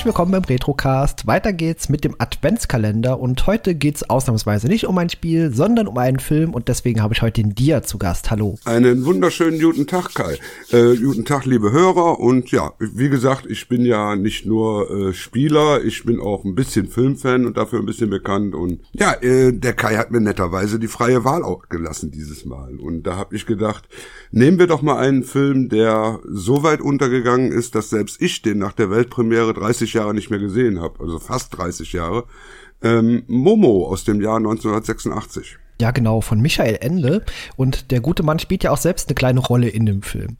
Herzlich willkommen beim Retrocast. Weiter geht's mit dem Adventskalender und heute geht's ausnahmsweise nicht um ein Spiel, sondern um einen Film und deswegen habe ich heute den Dia zu Gast. Hallo. Einen wunderschönen guten Tag, Kai. Äh, guten Tag, liebe Hörer und ja, wie gesagt, ich bin ja nicht nur äh, Spieler, ich bin auch ein bisschen Filmfan und dafür ein bisschen bekannt und ja, äh, der Kai hat mir netterweise die freie Wahl auch gelassen dieses Mal und da habe ich gedacht, nehmen wir doch mal einen Film, der so weit untergegangen ist, dass selbst ich den nach der Weltpremiere 30 30 Jahre nicht mehr gesehen habe, also fast 30 Jahre. Ähm, Momo aus dem Jahr 1986. Ja, genau, von Michael Ende. Und der gute Mann spielt ja auch selbst eine kleine Rolle in dem Film.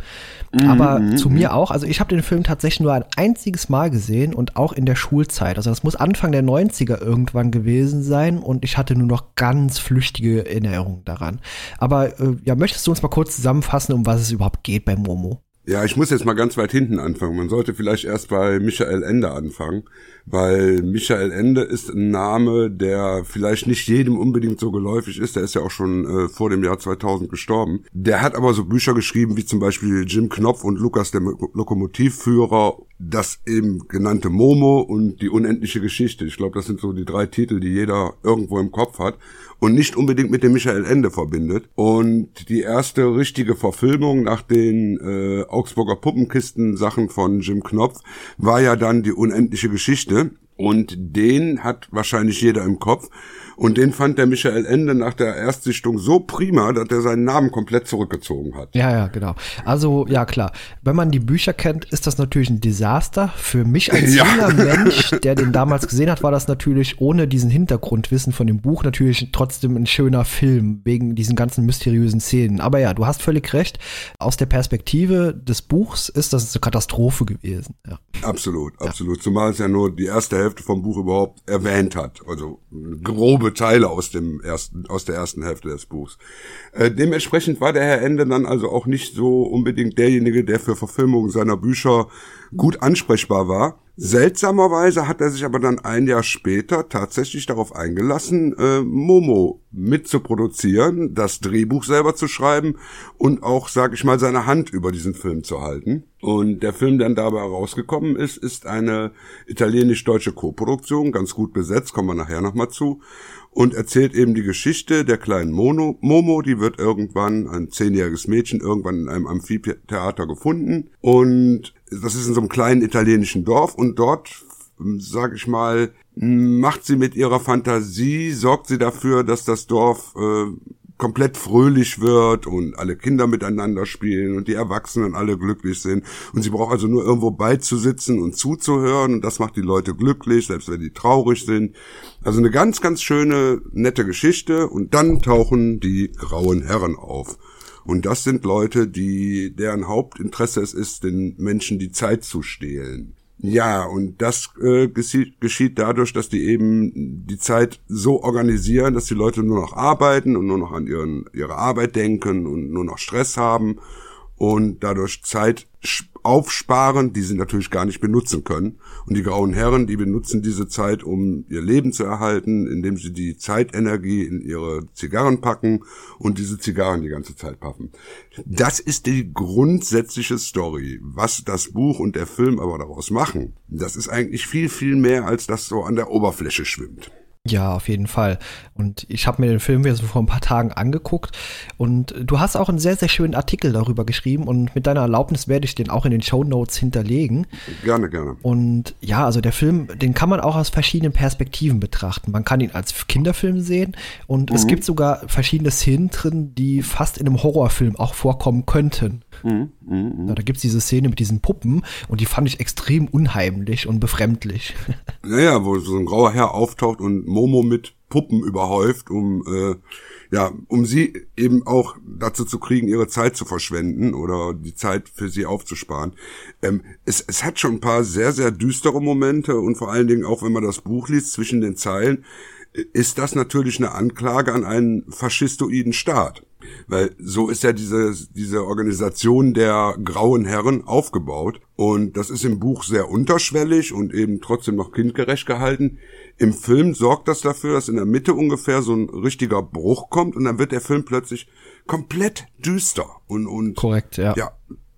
Aber mhm, zu mir mhm. auch. Also ich habe den Film tatsächlich nur ein einziges Mal gesehen und auch in der Schulzeit. Also das muss Anfang der 90er irgendwann gewesen sein und ich hatte nur noch ganz flüchtige Erinnerungen daran. Aber äh, ja, möchtest du uns mal kurz zusammenfassen, um was es überhaupt geht bei Momo? Ja, ich muss jetzt mal ganz weit hinten anfangen. Man sollte vielleicht erst bei Michael Ende anfangen, weil Michael Ende ist ein Name, der vielleicht nicht jedem unbedingt so geläufig ist. Der ist ja auch schon äh, vor dem Jahr 2000 gestorben. Der hat aber so Bücher geschrieben wie zum Beispiel Jim Knopf und Lukas der Lokomotivführer, das eben genannte Momo und die unendliche Geschichte. Ich glaube, das sind so die drei Titel, die jeder irgendwo im Kopf hat und nicht unbedingt mit dem Michael Ende verbindet. Und die erste richtige Verfilmung nach den äh, Augsburger Puppenkisten-Sachen von Jim Knopf war ja dann die unendliche Geschichte. Bühne Und den hat wahrscheinlich jeder im Kopf. Und den fand der Michael Ende nach der Erstsichtung so prima, dass er seinen Namen komplett zurückgezogen hat. Ja, ja, genau. Also, ja, klar. Wenn man die Bücher kennt, ist das natürlich ein Desaster. Für mich als ja. junger Mensch, der den damals gesehen hat, war das natürlich ohne diesen Hintergrundwissen von dem Buch natürlich trotzdem ein schöner Film, wegen diesen ganzen mysteriösen Szenen. Aber ja, du hast völlig recht. Aus der Perspektive des Buchs ist das eine Katastrophe gewesen. Ja. Absolut, absolut. Ja. Zumal es ja nur die erste Hälfte vom Buch überhaupt erwähnt hat. Also grobe Teile aus dem ersten, aus der ersten Hälfte des Buchs. Äh, dementsprechend war der Herr Ende dann also auch nicht so unbedingt derjenige, der für Verfilmungen seiner Bücher gut ansprechbar war. Seltsamerweise hat er sich aber dann ein Jahr später tatsächlich darauf eingelassen, äh, Momo mitzuproduzieren, das Drehbuch selber zu schreiben und auch, sag ich mal, seine Hand über diesen Film zu halten. Und der Film, der dann dabei herausgekommen ist, ist eine italienisch-deutsche Koproduktion, ganz gut besetzt, kommen wir nachher nochmal zu und erzählt eben die Geschichte der kleinen Mono, Momo, die wird irgendwann, ein zehnjähriges Mädchen, irgendwann in einem Amphitheater gefunden. Und das ist in so einem kleinen italienischen Dorf. Und dort, sag ich mal, macht sie mit ihrer Fantasie, sorgt sie dafür, dass das Dorf äh, komplett fröhlich wird und alle Kinder miteinander spielen und die Erwachsenen alle glücklich sind. Und sie braucht also nur irgendwo beizusitzen und zuzuhören und das macht die Leute glücklich, selbst wenn die traurig sind. Also eine ganz, ganz schöne, nette Geschichte und dann tauchen die grauen Herren auf. Und das sind Leute, die, deren Hauptinteresse es ist, den Menschen die Zeit zu stehlen. Ja, und das äh, geschieht, dadurch, dass die eben die Zeit so organisieren, dass die Leute nur noch arbeiten und nur noch an ihren, ihre Arbeit denken und nur noch Stress haben und dadurch Zeit aufsparen, die sie natürlich gar nicht benutzen können. Und die grauen Herren, die benutzen diese Zeit, um ihr Leben zu erhalten, indem sie die Zeitenergie in ihre Zigarren packen und diese Zigarren die ganze Zeit paffen. Das ist die grundsätzliche Story. Was das Buch und der Film aber daraus machen, das ist eigentlich viel, viel mehr, als das so an der Oberfläche schwimmt. Ja, auf jeden Fall. Und ich habe mir den Film jetzt vor ein paar Tagen angeguckt und du hast auch einen sehr, sehr schönen Artikel darüber geschrieben und mit deiner Erlaubnis werde ich den auch in den Show Notes hinterlegen. Gerne, gerne. Und ja, also der Film, den kann man auch aus verschiedenen Perspektiven betrachten. Man kann ihn als Kinderfilm sehen und mhm. es gibt sogar verschiedene Szenen drin, die fast in einem Horrorfilm auch vorkommen könnten. Mhm, mh, mh. Ja, da gibt's diese Szene mit diesen Puppen und die fand ich extrem unheimlich und befremdlich. Naja, wo so ein grauer Herr auftaucht und Momo mit Puppen überhäuft, um äh, ja, um sie eben auch dazu zu kriegen, ihre Zeit zu verschwenden oder die Zeit für sie aufzusparen. Ähm, es, es hat schon ein paar sehr, sehr düstere Momente und vor allen Dingen auch, wenn man das Buch liest, zwischen den Zeilen, ist das natürlich eine Anklage an einen faschistoiden Staat. Weil so ist ja diese, diese Organisation der grauen Herren aufgebaut. Und das ist im Buch sehr unterschwellig und eben trotzdem noch kindgerecht gehalten. Im Film sorgt das dafür, dass in der Mitte ungefähr so ein richtiger Bruch kommt und dann wird der Film plötzlich komplett düster und, und korrekt, ja. ja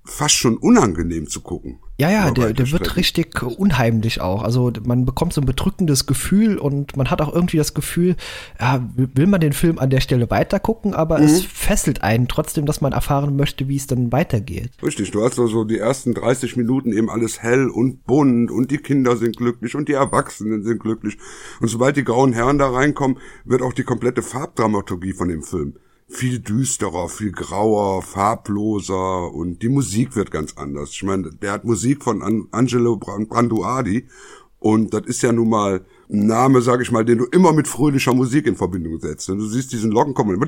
fast schon unangenehm zu gucken. Ja, ja, der, der wird richtig unheimlich auch. Also man bekommt so ein bedrückendes Gefühl und man hat auch irgendwie das Gefühl, ja, will man den Film an der Stelle weitergucken, aber mhm. es fesselt einen trotzdem, dass man erfahren möchte, wie es dann weitergeht. Richtig, du hast also die ersten 30 Minuten eben alles hell und bunt und die Kinder sind glücklich und die Erwachsenen sind glücklich. Und sobald die grauen Herren da reinkommen, wird auch die komplette Farbdramaturgie von dem Film viel düsterer, viel grauer, farbloser und die Musik wird ganz anders. Ich meine, der hat Musik von An Angelo Branduardi und das ist ja nun mal ein Name, sag ich mal, den du immer mit fröhlicher Musik in Verbindung setzt. Und du siehst diesen Locken kommen,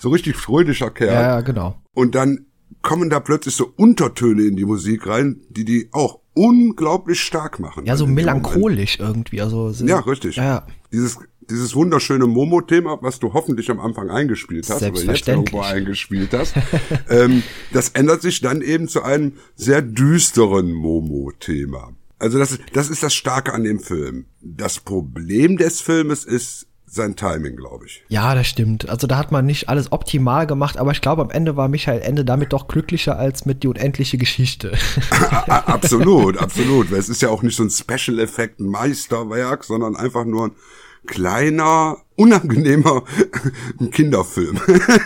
so richtig fröhlicher Kerl. Ja, genau. Und dann kommen da plötzlich so Untertöne in die Musik rein, die die auch unglaublich stark machen. Ja, so melancholisch irgendwie. Also ja, richtig. Ja. Dieses dieses wunderschöne Momo-Thema, was du hoffentlich am Anfang eingespielt hast, oder jetzt irgendwo eingespielt hast, ähm, das ändert sich dann eben zu einem sehr düsteren Momo-Thema. Also das, das ist das Starke an dem Film. Das Problem des Filmes ist sein Timing, glaube ich. Ja, das stimmt. Also da hat man nicht alles optimal gemacht, aber ich glaube, am Ende war Michael Ende damit doch glücklicher als mit die unendliche Geschichte. absolut, absolut. Es ist ja auch nicht so ein Special Effekt Meisterwerk, sondern einfach nur ein kleiner, unangenehmer Kinderfilm.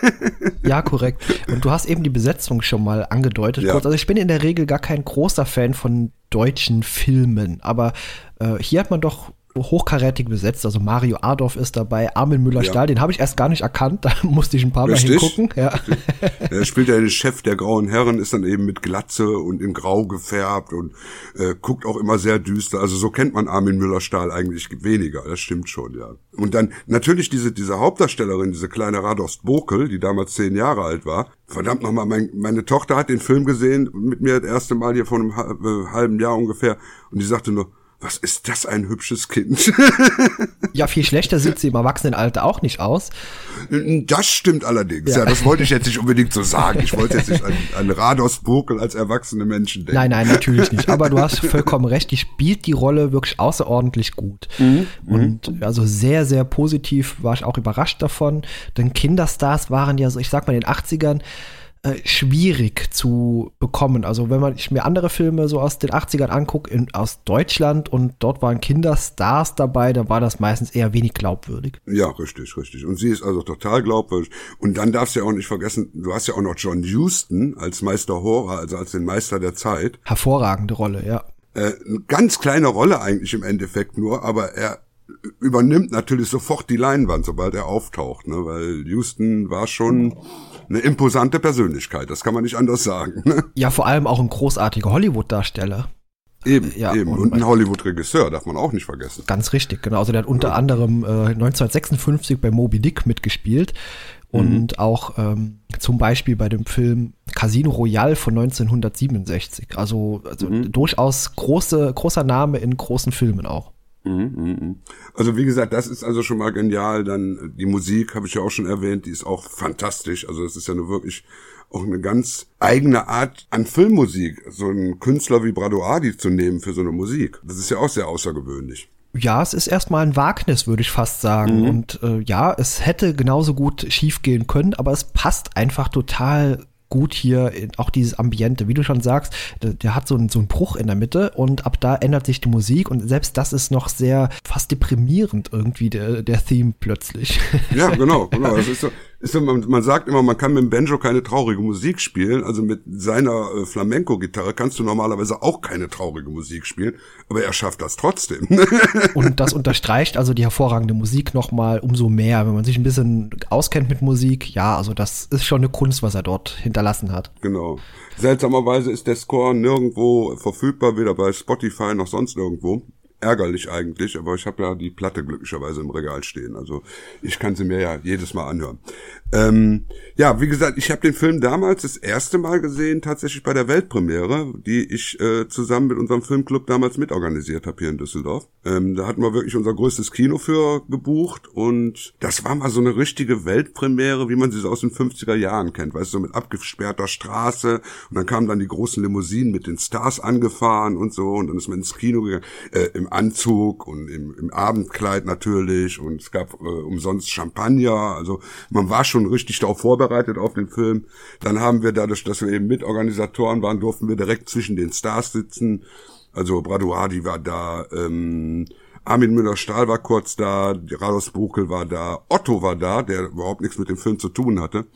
ja, korrekt. Und du hast eben die Besetzung schon mal angedeutet. Ja. Also ich bin in der Regel gar kein großer Fan von deutschen Filmen, aber äh, hier hat man doch hochkarätig besetzt. Also Mario Adorf ist dabei, Armin Müller-Stahl, ja. den habe ich erst gar nicht erkannt, da musste ich ein paar Richtig. Mal hingucken. Ja. Er spielt ja den Chef der Grauen Herren, ist dann eben mit Glatze und in Grau gefärbt und äh, guckt auch immer sehr düster. Also so kennt man Armin Müller-Stahl eigentlich weniger, das stimmt schon, ja. Und dann natürlich diese, diese Hauptdarstellerin, diese kleine Radost Bokel, die damals zehn Jahre alt war. Verdammt nochmal, mein, meine Tochter hat den Film gesehen, mit mir das erste Mal hier vor einem äh, halben Jahr ungefähr und die sagte nur, was ist das ein hübsches Kind? ja, viel schlechter sieht sie im Erwachsenenalter auch nicht aus. Das stimmt allerdings. Ja, ja das wollte ich jetzt nicht unbedingt so sagen. Ich wollte jetzt nicht an, an Rados Bokel als erwachsene Menschen denken. Nein, nein, natürlich nicht. Aber du hast vollkommen recht. Die spielt die Rolle wirklich außerordentlich gut. Mhm. Und also sehr, sehr positiv war ich auch überrascht davon. Denn Kinderstars waren ja so, ich sag mal in den 80ern, äh, schwierig zu bekommen. Also wenn man ich mir andere Filme so aus den 80ern angucke, aus Deutschland und dort waren Kinderstars dabei, da war das meistens eher wenig glaubwürdig. Ja, richtig, richtig. Und sie ist also total glaubwürdig. Und dann darfst du ja auch nicht vergessen, du hast ja auch noch John Huston als Meister Horror, also als den Meister der Zeit. Hervorragende Rolle, ja. Äh, eine ganz kleine Rolle eigentlich im Endeffekt nur, aber er übernimmt natürlich sofort die Leinwand, sobald er auftaucht, ne? weil Houston war schon eine imposante Persönlichkeit, das kann man nicht anders sagen. Ne? Ja, vor allem auch ein großartiger Hollywood-Darsteller. Eben, ja, eben. Und, und ein Hollywood-Regisseur, darf man auch nicht vergessen. Ganz richtig, genau. Also der hat unter ja. anderem äh, 1956 bei Moby Dick mitgespielt und mhm. auch ähm, zum Beispiel bei dem Film Casino Royale von 1967. Also, also mhm. durchaus große, großer Name in großen Filmen auch. Mhm, mhm, mhm. Also wie gesagt, das ist also schon mal genial. Dann die Musik habe ich ja auch schon erwähnt, die ist auch fantastisch. Also es ist ja nur wirklich auch eine ganz eigene Art an Filmmusik, so einen Künstler wie Bradoadi zu nehmen für so eine Musik. Das ist ja auch sehr außergewöhnlich. Ja, es ist erstmal ein Wagnis, würde ich fast sagen. Mhm. Und äh, ja, es hätte genauso gut schiefgehen können, aber es passt einfach total gut hier auch dieses Ambiente, wie du schon sagst, der, der hat so einen, so einen Bruch in der Mitte und ab da ändert sich die Musik und selbst das ist noch sehr fast deprimierend irgendwie, der, der Theme plötzlich. Ja, genau, genau. Das ist so, so, man, man sagt immer, man kann mit dem Banjo keine traurige Musik spielen. Also mit seiner äh, Flamenco-Gitarre kannst du normalerweise auch keine traurige Musik spielen, aber er schafft das trotzdem. Und das unterstreicht also die hervorragende Musik nochmal umso mehr, wenn man sich ein bisschen auskennt mit Musik. Ja, also das ist schon eine Kunst, was er dort hinterlassen hat. Genau. Seltsamerweise ist der Score nirgendwo verfügbar, weder bei Spotify noch sonst irgendwo. Ärgerlich eigentlich, aber ich habe ja die Platte glücklicherweise im Regal stehen. Also ich kann sie mir ja jedes Mal anhören. Ähm, ja, wie gesagt, ich habe den Film damals das erste Mal gesehen, tatsächlich bei der Weltpremiere, die ich äh, zusammen mit unserem Filmclub damals mitorganisiert habe hier in Düsseldorf. Ähm, da hatten wir wirklich unser größtes Kino für gebucht und das war mal so eine richtige Weltpremiere, wie man sie so aus den 50er Jahren kennt, weißt du, so mit abgesperrter Straße und dann kamen dann die großen Limousinen mit den Stars angefahren und so und dann ist man ins Kino gegangen, äh, im Anzug und im, im Abendkleid natürlich und es gab äh, umsonst Champagner, also man war schon richtig darauf vorbereitet auf den Film. Dann haben wir dadurch, dass wir eben Mitorganisatoren waren, durften wir direkt zwischen den Stars sitzen. Also Braduardi war da, ähm, Armin Müller-Stahl war kurz da, Rados Buchel war da, Otto war da, der überhaupt nichts mit dem Film zu tun hatte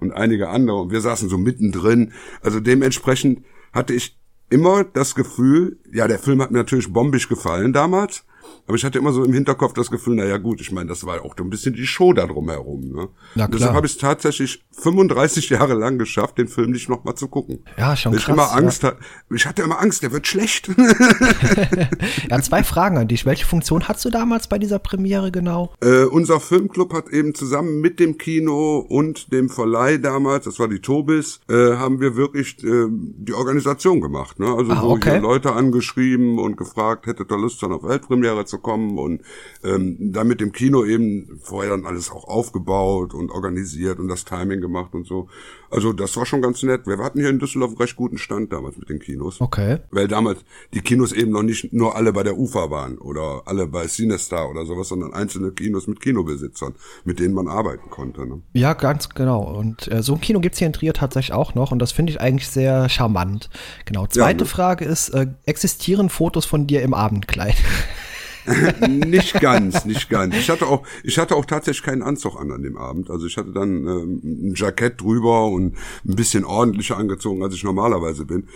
und einige andere und wir saßen so mittendrin. Also dementsprechend hatte ich immer das Gefühl, ja, der Film hat mir natürlich bombisch gefallen damals, aber ich hatte immer so im Hinterkopf das Gefühl, na ja gut, ich meine, das war auch ein bisschen die Show da drumherum. Ne? Na klar. Deshalb habe ich es tatsächlich 35 Jahre lang geschafft, den Film nicht nochmal zu gucken. Ja, schon Weil krass. Ich, immer Angst ja. ich hatte immer Angst, der wird schlecht. ja, zwei Fragen an dich. Welche Funktion hast du damals bei dieser Premiere genau? Äh, unser Filmclub hat eben zusammen mit dem Kino und dem Verleih damals, das war die Tobis, äh, haben wir wirklich äh, die Organisation gemacht. Ne? Also ah, so okay. Leute angeschrieben und gefragt, hättet ihr Lust, dann auf Weltpremiere zu kommen und ähm, dann mit dem Kino eben vorher dann alles auch aufgebaut und organisiert und das Timing gemacht und so. Also das war schon ganz nett. Wir hatten hier in Düsseldorf einen recht guten Stand damals mit den Kinos. Okay. Weil damals die Kinos eben noch nicht nur alle bei der UFA waren oder alle bei Cinestar oder sowas, sondern einzelne Kinos mit Kinobesitzern, mit denen man arbeiten konnte. Ne? Ja, ganz genau. Und äh, so ein Kino gibt's hier in Trier tatsächlich auch noch und das finde ich eigentlich sehr charmant. Genau. Zweite ja, ne? Frage ist, äh, existieren Fotos von dir im Abendkleid? nicht ganz, nicht ganz. Ich hatte auch, ich hatte auch tatsächlich keinen Anzug an an dem Abend. Also ich hatte dann ähm, ein Jackett drüber und ein bisschen ordentlicher angezogen, als ich normalerweise bin.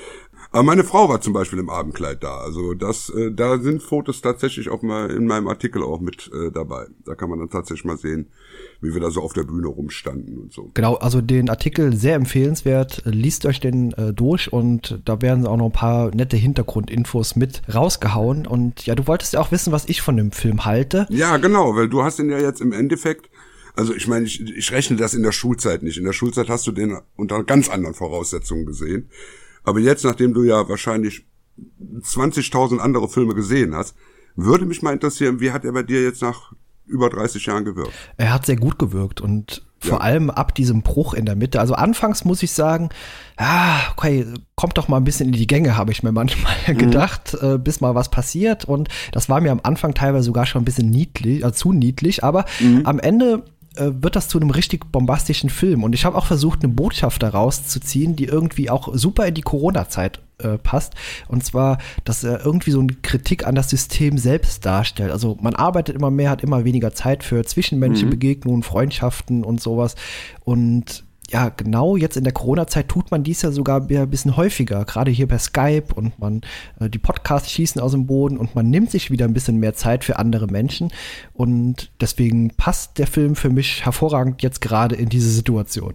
Aber meine Frau war zum Beispiel im Abendkleid da. Also das, äh, da sind Fotos tatsächlich auch mal in meinem Artikel auch mit äh, dabei. Da kann man dann tatsächlich mal sehen, wie wir da so auf der Bühne rumstanden und so. Genau, also den Artikel sehr empfehlenswert. Liest euch den äh, durch und da werden auch noch ein paar nette Hintergrundinfos mit rausgehauen. Und ja, du wolltest ja auch wissen, was ich von dem Film halte. Ja, genau, weil du hast ihn ja jetzt im Endeffekt also ich meine, ich, ich rechne das in der Schulzeit nicht. In der Schulzeit hast du den unter ganz anderen Voraussetzungen gesehen. Aber jetzt, nachdem du ja wahrscheinlich 20.000 andere Filme gesehen hast, würde mich mal interessieren, wie hat er bei dir jetzt nach über 30 Jahren gewirkt? Er hat sehr gut gewirkt und vor ja. allem ab diesem Bruch in der Mitte. Also anfangs muss ich sagen, ah, okay, kommt doch mal ein bisschen in die Gänge, habe ich mir manchmal mhm. gedacht, äh, bis mal was passiert. Und das war mir am Anfang teilweise sogar schon ein bisschen niedlich, äh, zu niedlich. Aber mhm. am Ende wird das zu einem richtig bombastischen Film. Und ich habe auch versucht, eine Botschaft daraus zu ziehen, die irgendwie auch super in die Corona-Zeit äh, passt. Und zwar, dass er irgendwie so eine Kritik an das System selbst darstellt. Also man arbeitet immer mehr, hat immer weniger Zeit für zwischenmenschliche mhm. Begegnungen, Freundschaften und sowas. Und ja, genau jetzt in der Corona-Zeit tut man dies ja sogar ein bisschen häufiger, gerade hier per Skype und man, äh, die Podcasts schießen aus dem Boden und man nimmt sich wieder ein bisschen mehr Zeit für andere Menschen und deswegen passt der Film für mich hervorragend jetzt gerade in diese Situation.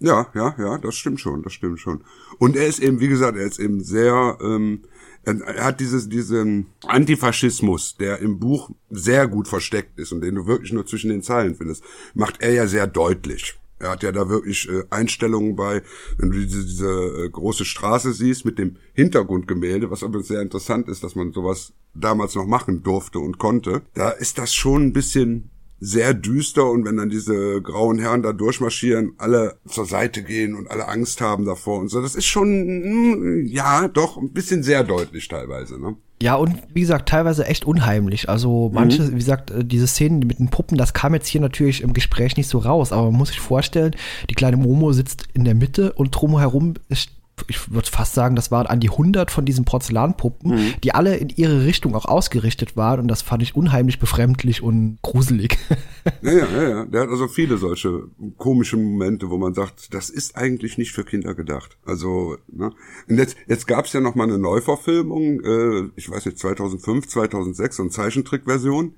Ja, ja, ja, das stimmt schon, das stimmt schon. Und er ist eben, wie gesagt, er ist eben sehr, ähm, er hat dieses, diesen Antifaschismus, der im Buch sehr gut versteckt ist und den du wirklich nur zwischen den Zeilen findest, macht er ja sehr deutlich. Er hat ja da wirklich äh, Einstellungen bei, wenn du diese, diese äh, große Straße siehst mit dem Hintergrundgemälde, was aber sehr interessant ist, dass man sowas damals noch machen durfte und konnte. Da ist das schon ein bisschen sehr düster und wenn dann diese grauen Herren da durchmarschieren, alle zur Seite gehen und alle Angst haben davor und so, das ist schon, hm, ja, doch ein bisschen sehr deutlich teilweise, ne? Ja, und wie gesagt, teilweise echt unheimlich. Also manche, mhm. wie gesagt, äh, diese Szenen mit den Puppen, das kam jetzt hier natürlich im Gespräch nicht so raus, aber man muss sich vorstellen, die kleine Momo sitzt in der Mitte und drumherum ist ich würde fast sagen, das waren an die 100 von diesen Porzellanpuppen, mhm. die alle in ihre Richtung auch ausgerichtet waren und das fand ich unheimlich befremdlich und gruselig. Ja, ja, ja, ja. Der hat also viele solche komische Momente, wo man sagt, das ist eigentlich nicht für Kinder gedacht. Also, ne? Und jetzt, jetzt gab es ja noch mal eine Neuverfilmung, äh, ich weiß nicht, 2005, 2006, so eine Zeichentrickversion.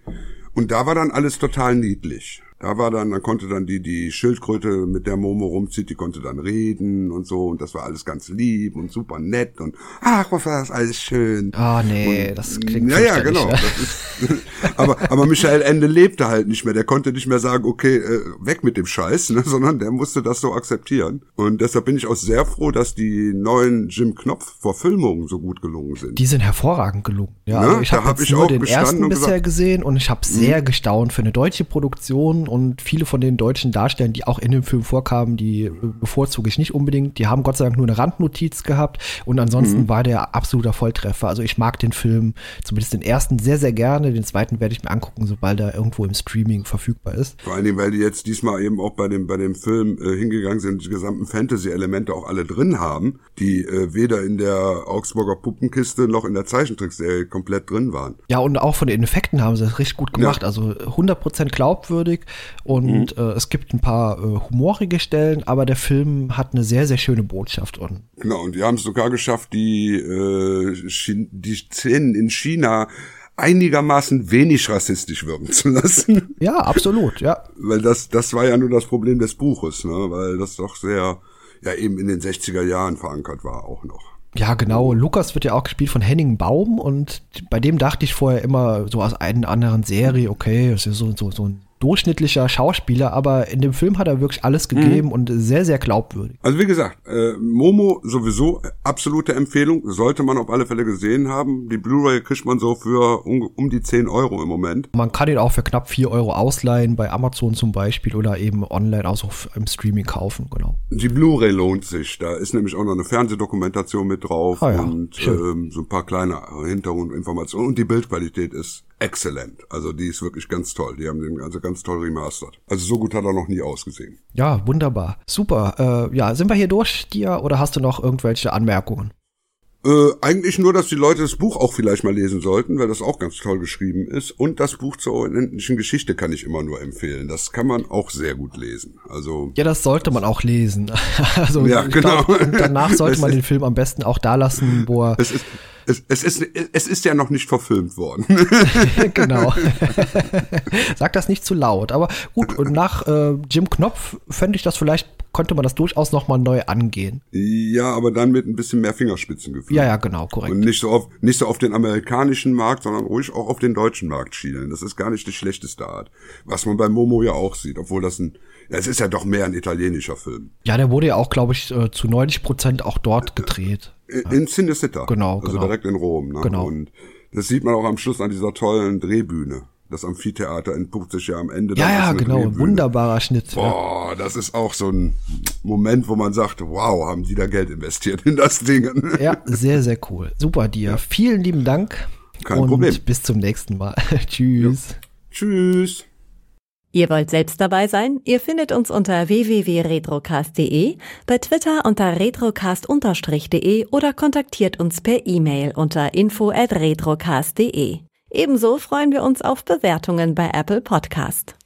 Und da war dann alles total niedlich. Da war dann, dann konnte dann die, die Schildkröte, mit der Momo rumzieht, die konnte dann reden und so. Und das war alles ganz lieb und super nett und ach, was war das alles schön. Ah, nee, und, das klingt Ja, ja, genau. Ne? Ist, aber, aber Michael Ende lebte halt nicht mehr. Der konnte nicht mehr sagen, okay, äh, weg mit dem Scheiß, ne, sondern der musste das so akzeptieren. Und deshalb bin ich auch sehr froh, dass die neuen Jim Knopf-Verfilmungen so gut gelungen sind. Die sind hervorragend gelungen. Ja, ne? also ich habe hab nur den ersten bisher gesehen und ich habe sehr mhm. gestaunt für eine deutsche Produktion und viele von den deutschen Darstellern, die auch in dem Film vorkamen, die bevorzuge ich nicht unbedingt. Die haben Gott sei Dank nur eine Randnotiz gehabt und ansonsten mhm. war der absoluter Volltreffer. Also ich mag den Film, zumindest den ersten, sehr, sehr gerne. Den zweiten werde ich mir angucken, sobald er irgendwo im Streaming verfügbar ist. Vor allen Dingen, weil die jetzt diesmal eben auch bei dem, bei dem Film äh, hingegangen sind, die gesamten Fantasy-Elemente auch alle drin haben, die äh, weder in der Augsburger Puppenkiste noch in der Zeichentrickserie komplett drin waren. Ja, und auch von den Effekten haben sie das richtig gut gemacht. Ja. Also 100% glaubwürdig und mhm. äh, es gibt ein paar äh, humorige Stellen, aber der Film hat eine sehr, sehr schöne Botschaft. Und genau, und die haben es sogar geschafft, die, äh, die Szenen in China einigermaßen wenig rassistisch wirken zu lassen. Ja, absolut, ja. Weil das, das war ja nur das Problem des Buches, ne? weil das doch sehr, ja eben in den 60er Jahren verankert war auch noch. Ja, genau. Lukas wird ja auch gespielt von Henning Baum und bei dem dachte ich vorher immer so aus einer anderen Serie, okay, das ist so, so, so ein durchschnittlicher Schauspieler, aber in dem Film hat er wirklich alles gegeben mhm. und sehr, sehr glaubwürdig. Also wie gesagt, äh, Momo sowieso absolute Empfehlung, sollte man auf alle Fälle gesehen haben. Die Blu-ray kriegt man so für um, um, die 10 Euro im Moment. Man kann ihn auch für knapp 4 Euro ausleihen, bei Amazon zum Beispiel oder eben online auch so im Streaming kaufen, genau. Die Blu-ray lohnt sich, da ist nämlich auch noch eine Fernsehdokumentation mit drauf ah, ja. und ähm, so ein paar kleine Hintergrundinformationen und die Bildqualität ist exzellent. Also die ist wirklich ganz toll. Die haben den also ganz toll remastert. Also so gut hat er noch nie ausgesehen. Ja, wunderbar. Super. Äh, ja, sind wir hier durch dir oder hast du noch irgendwelche Anmerkungen? Äh, eigentlich nur, dass die Leute das Buch auch vielleicht mal lesen sollten, weil das auch ganz toll geschrieben ist. Und das Buch zur unendlichen Geschichte kann ich immer nur empfehlen. Das kann man auch sehr gut lesen. Also ja, das sollte man auch lesen. also ja, genau. Glaub, danach sollte man den Film am besten auch da lassen, wo er es ist, es, es, ist, es ist ja noch nicht verfilmt worden. genau. Sag das nicht zu laut. Aber gut, und nach äh, Jim Knopf fände ich das vielleicht, konnte man das durchaus nochmal neu angehen. Ja, aber dann mit ein bisschen mehr Fingerspitzengefühl. Ja, ja, genau, korrekt. Und nicht so auf, nicht so auf den amerikanischen Markt, sondern ruhig auch auf den deutschen Markt schielen. Das ist gar nicht die schlechteste Art. Was man bei Momo ja auch sieht, obwohl das ein, ja, es ist ja doch mehr ein italienischer Film. Ja, der wurde ja auch, glaube ich, äh, zu 90 Prozent auch dort gedreht. In Cinecittà. Genau, also genau. direkt in Rom. Ne? Genau. Und das sieht man auch am Schluss an dieser tollen Drehbühne. Das Amphitheater entpuppt sich ja am Ende. Ja, ja, genau. Drehbühne. Wunderbarer Schnitt. Boah, ja. das ist auch so ein Moment, wo man sagt, wow, haben die da Geld investiert in das Ding. Ja, sehr, sehr cool. Super dir. Vielen lieben Dank. Kein und Problem. bis zum nächsten Mal. Tschüss. Ja. Tschüss. Ihr wollt selbst dabei sein? Ihr findet uns unter www.retrocast.de, bei Twitter unter retrocast-de oder kontaktiert uns per E-Mail unter info@retrocast.de. Ebenso freuen wir uns auf Bewertungen bei Apple Podcast.